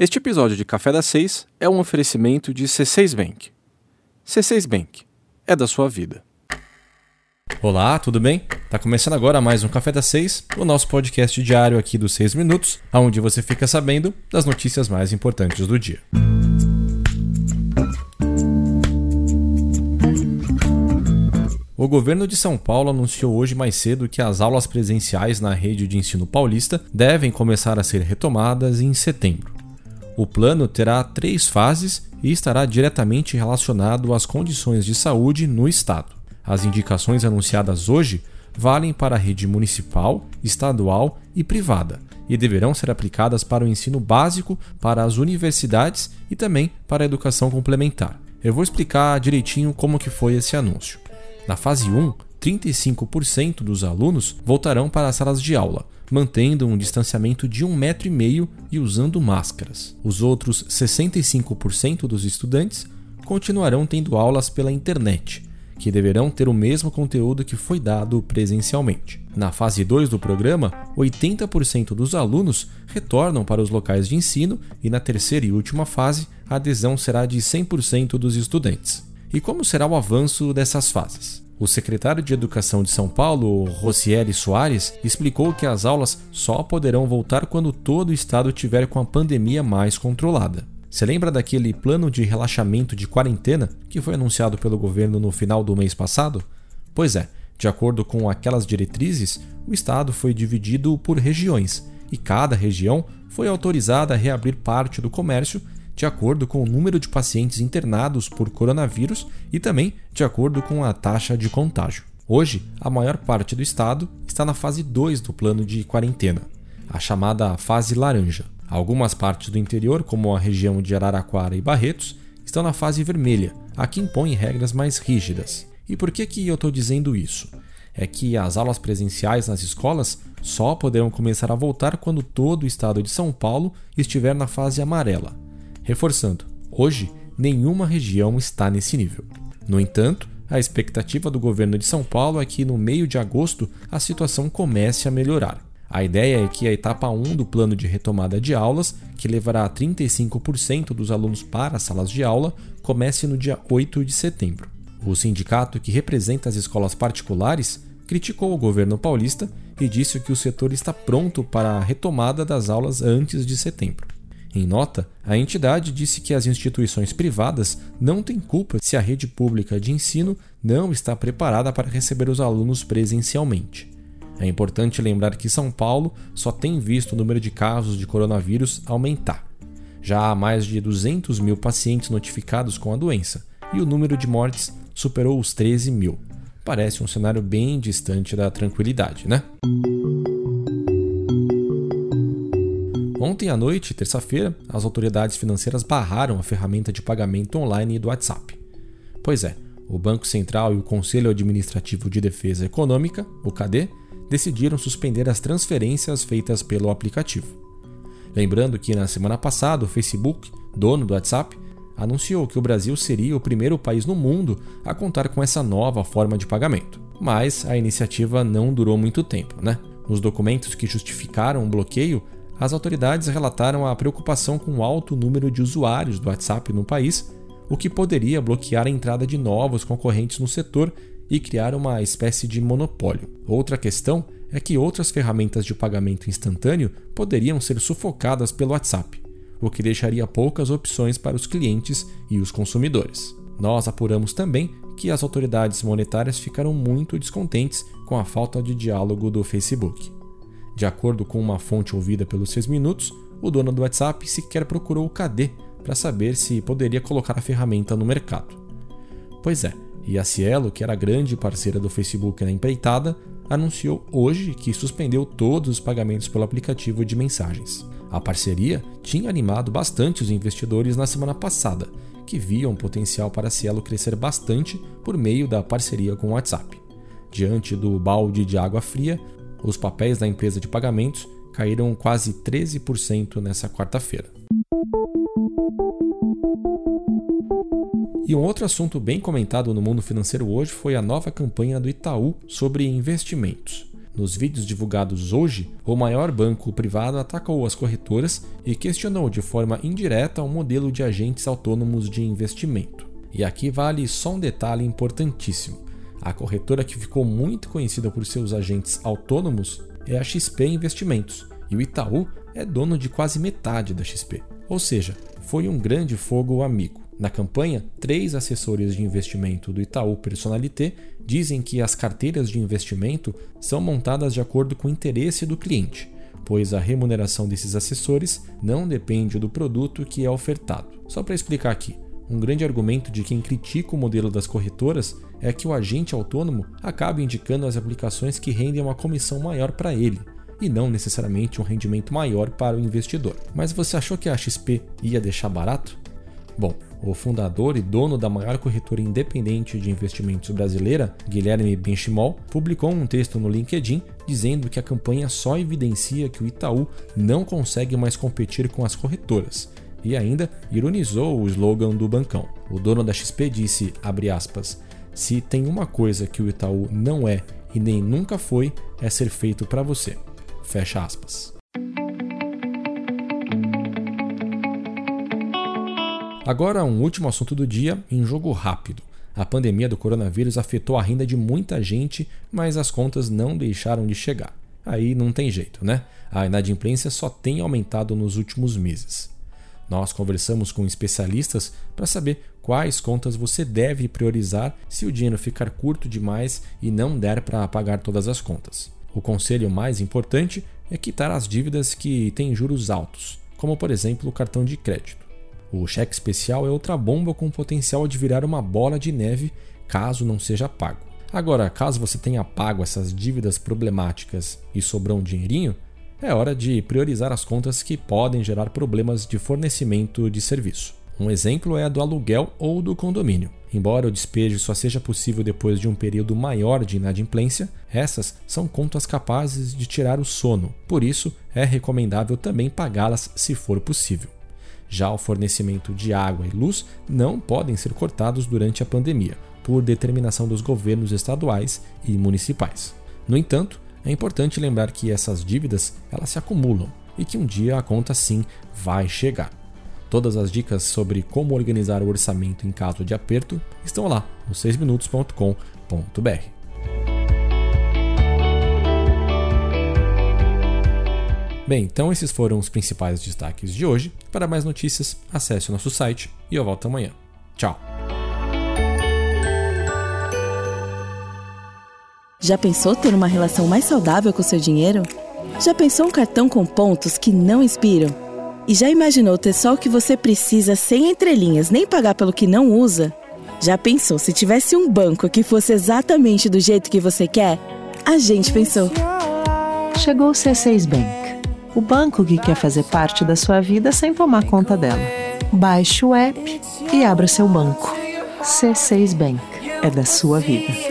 Este episódio de Café das Seis é um oferecimento de C6 Bank. C6 Bank é da sua vida. Olá, tudo bem? Tá começando agora mais um Café das Seis, o nosso podcast diário aqui dos Seis Minutos, onde você fica sabendo das notícias mais importantes do dia. O governo de São Paulo anunciou hoje mais cedo que as aulas presenciais na rede de ensino paulista devem começar a ser retomadas em setembro. O plano terá três fases e estará diretamente relacionado às condições de saúde no Estado. As indicações anunciadas hoje valem para a rede municipal, estadual e privada e deverão ser aplicadas para o ensino básico, para as universidades e também para a educação complementar. Eu vou explicar direitinho como que foi esse anúncio. Na fase 1, 35% dos alunos voltarão para as salas de aula, mantendo um distanciamento de um metro e meio e usando máscaras. Os outros 65% dos estudantes continuarão tendo aulas pela internet, que deverão ter o mesmo conteúdo que foi dado presencialmente. Na fase 2 do programa, 80% dos alunos retornam para os locais de ensino e na terceira e última fase, a adesão será de 100% dos estudantes. E como será o avanço dessas fases? O secretário de Educação de São Paulo, Rocieli Soares, explicou que as aulas só poderão voltar quando todo o estado tiver com a pandemia mais controlada. Você lembra daquele plano de relaxamento de quarentena que foi anunciado pelo governo no final do mês passado? Pois é, de acordo com aquelas diretrizes, o estado foi dividido por regiões e cada região foi autorizada a reabrir parte do comércio de acordo com o número de pacientes internados por coronavírus e também de acordo com a taxa de contágio. Hoje, a maior parte do estado está na fase 2 do plano de quarentena, a chamada fase laranja. Algumas partes do interior, como a região de Araraquara e Barretos, estão na fase vermelha, a que impõe regras mais rígidas. E por que, que eu estou dizendo isso? É que as aulas presenciais nas escolas só poderão começar a voltar quando todo o estado de São Paulo estiver na fase amarela, Reforçando, hoje nenhuma região está nesse nível. No entanto, a expectativa do governo de São Paulo é que no meio de agosto a situação comece a melhorar. A ideia é que a etapa 1 do plano de retomada de aulas, que levará 35% dos alunos para as salas de aula, comece no dia 8 de setembro. O sindicato que representa as escolas particulares criticou o governo paulista e disse que o setor está pronto para a retomada das aulas antes de setembro. Em nota, a entidade disse que as instituições privadas não têm culpa se a rede pública de ensino não está preparada para receber os alunos presencialmente. É importante lembrar que São Paulo só tem visto o número de casos de coronavírus aumentar. Já há mais de 200 mil pacientes notificados com a doença e o número de mortes superou os 13 mil. Parece um cenário bem distante da tranquilidade, né? Ontem à noite, terça-feira, as autoridades financeiras barraram a ferramenta de pagamento online do WhatsApp. Pois é, o Banco Central e o Conselho Administrativo de Defesa Econômica, o CAD, decidiram suspender as transferências feitas pelo aplicativo. Lembrando que na semana passada o Facebook, dono do WhatsApp, anunciou que o Brasil seria o primeiro país no mundo a contar com essa nova forma de pagamento. Mas a iniciativa não durou muito tempo, né? Nos documentos que justificaram o bloqueio, as autoridades relataram a preocupação com o alto número de usuários do WhatsApp no país, o que poderia bloquear a entrada de novos concorrentes no setor e criar uma espécie de monopólio. Outra questão é que outras ferramentas de pagamento instantâneo poderiam ser sufocadas pelo WhatsApp, o que deixaria poucas opções para os clientes e os consumidores. Nós apuramos também que as autoridades monetárias ficaram muito descontentes com a falta de diálogo do Facebook. De acordo com uma fonte ouvida pelos 6 minutos, o dono do WhatsApp sequer procurou o KD para saber se poderia colocar a ferramenta no mercado. Pois é, e a Cielo, que era grande parceira do Facebook na empreitada, anunciou hoje que suspendeu todos os pagamentos pelo aplicativo de mensagens. A parceria tinha animado bastante os investidores na semana passada, que viam potencial para a Cielo crescer bastante por meio da parceria com o WhatsApp. Diante do balde de água fria, os papéis da empresa de pagamentos caíram quase 13% nessa quarta-feira. E um outro assunto bem comentado no mundo financeiro hoje foi a nova campanha do Itaú sobre investimentos. Nos vídeos divulgados hoje, o maior banco privado atacou as corretoras e questionou de forma indireta o modelo de agentes autônomos de investimento. E aqui vale só um detalhe importantíssimo. A corretora que ficou muito conhecida por seus agentes autônomos é a XP Investimentos, e o Itaú é dono de quase metade da XP. Ou seja, foi um grande fogo amigo. Na campanha, três assessores de investimento do Itaú Personalité dizem que as carteiras de investimento são montadas de acordo com o interesse do cliente, pois a remuneração desses assessores não depende do produto que é ofertado. Só para explicar aqui, um grande argumento de quem critica o modelo das corretoras é que o agente autônomo acaba indicando as aplicações que rendem uma comissão maior para ele, e não necessariamente um rendimento maior para o investidor. Mas você achou que a XP ia deixar barato? Bom, o fundador e dono da maior corretora independente de investimentos brasileira, Guilherme Benchimol, publicou um texto no LinkedIn dizendo que a campanha só evidencia que o Itaú não consegue mais competir com as corretoras e ainda ironizou o slogan do bancão. O dono da XP disse, aspas, se tem uma coisa que o Itaú não é e nem nunca foi, é ser feito para você. Fecha aspas. Agora, um último assunto do dia em jogo rápido. A pandemia do coronavírus afetou a renda de muita gente, mas as contas não deixaram de chegar. Aí não tem jeito, né? A inadimplência só tem aumentado nos últimos meses. Nós conversamos com especialistas para saber quais contas você deve priorizar se o dinheiro ficar curto demais e não der para pagar todas as contas. O conselho mais importante é quitar as dívidas que têm juros altos, como por exemplo o cartão de crédito. O cheque especial é outra bomba com potencial de virar uma bola de neve caso não seja pago. Agora, caso você tenha pago essas dívidas problemáticas e sobrou um dinheirinho, é hora de priorizar as contas que podem gerar problemas de fornecimento de serviço. Um exemplo é a do aluguel ou do condomínio. Embora o despejo só seja possível depois de um período maior de inadimplência, essas são contas capazes de tirar o sono, por isso é recomendável também pagá-las se for possível. Já o fornecimento de água e luz não podem ser cortados durante a pandemia, por determinação dos governos estaduais e municipais. No entanto, é importante lembrar que essas dívidas elas se acumulam e que um dia a conta sim vai chegar. Todas as dicas sobre como organizar o orçamento em caso de aperto estão lá no 6minutos.com.br. Bem, então esses foram os principais destaques de hoje. Para mais notícias, acesse o nosso site e eu volto amanhã. Tchau! Já pensou ter uma relação mais saudável com seu dinheiro? Já pensou um cartão com pontos que não inspiram? E já imaginou ter só o que você precisa sem entrelinhas nem pagar pelo que não usa? Já pensou se tivesse um banco que fosse exatamente do jeito que você quer? A gente pensou. Chegou o C6 Bank o banco que quer fazer parte da sua vida sem tomar conta dela. Baixe o app e abra seu banco. C6 Bank é da sua vida.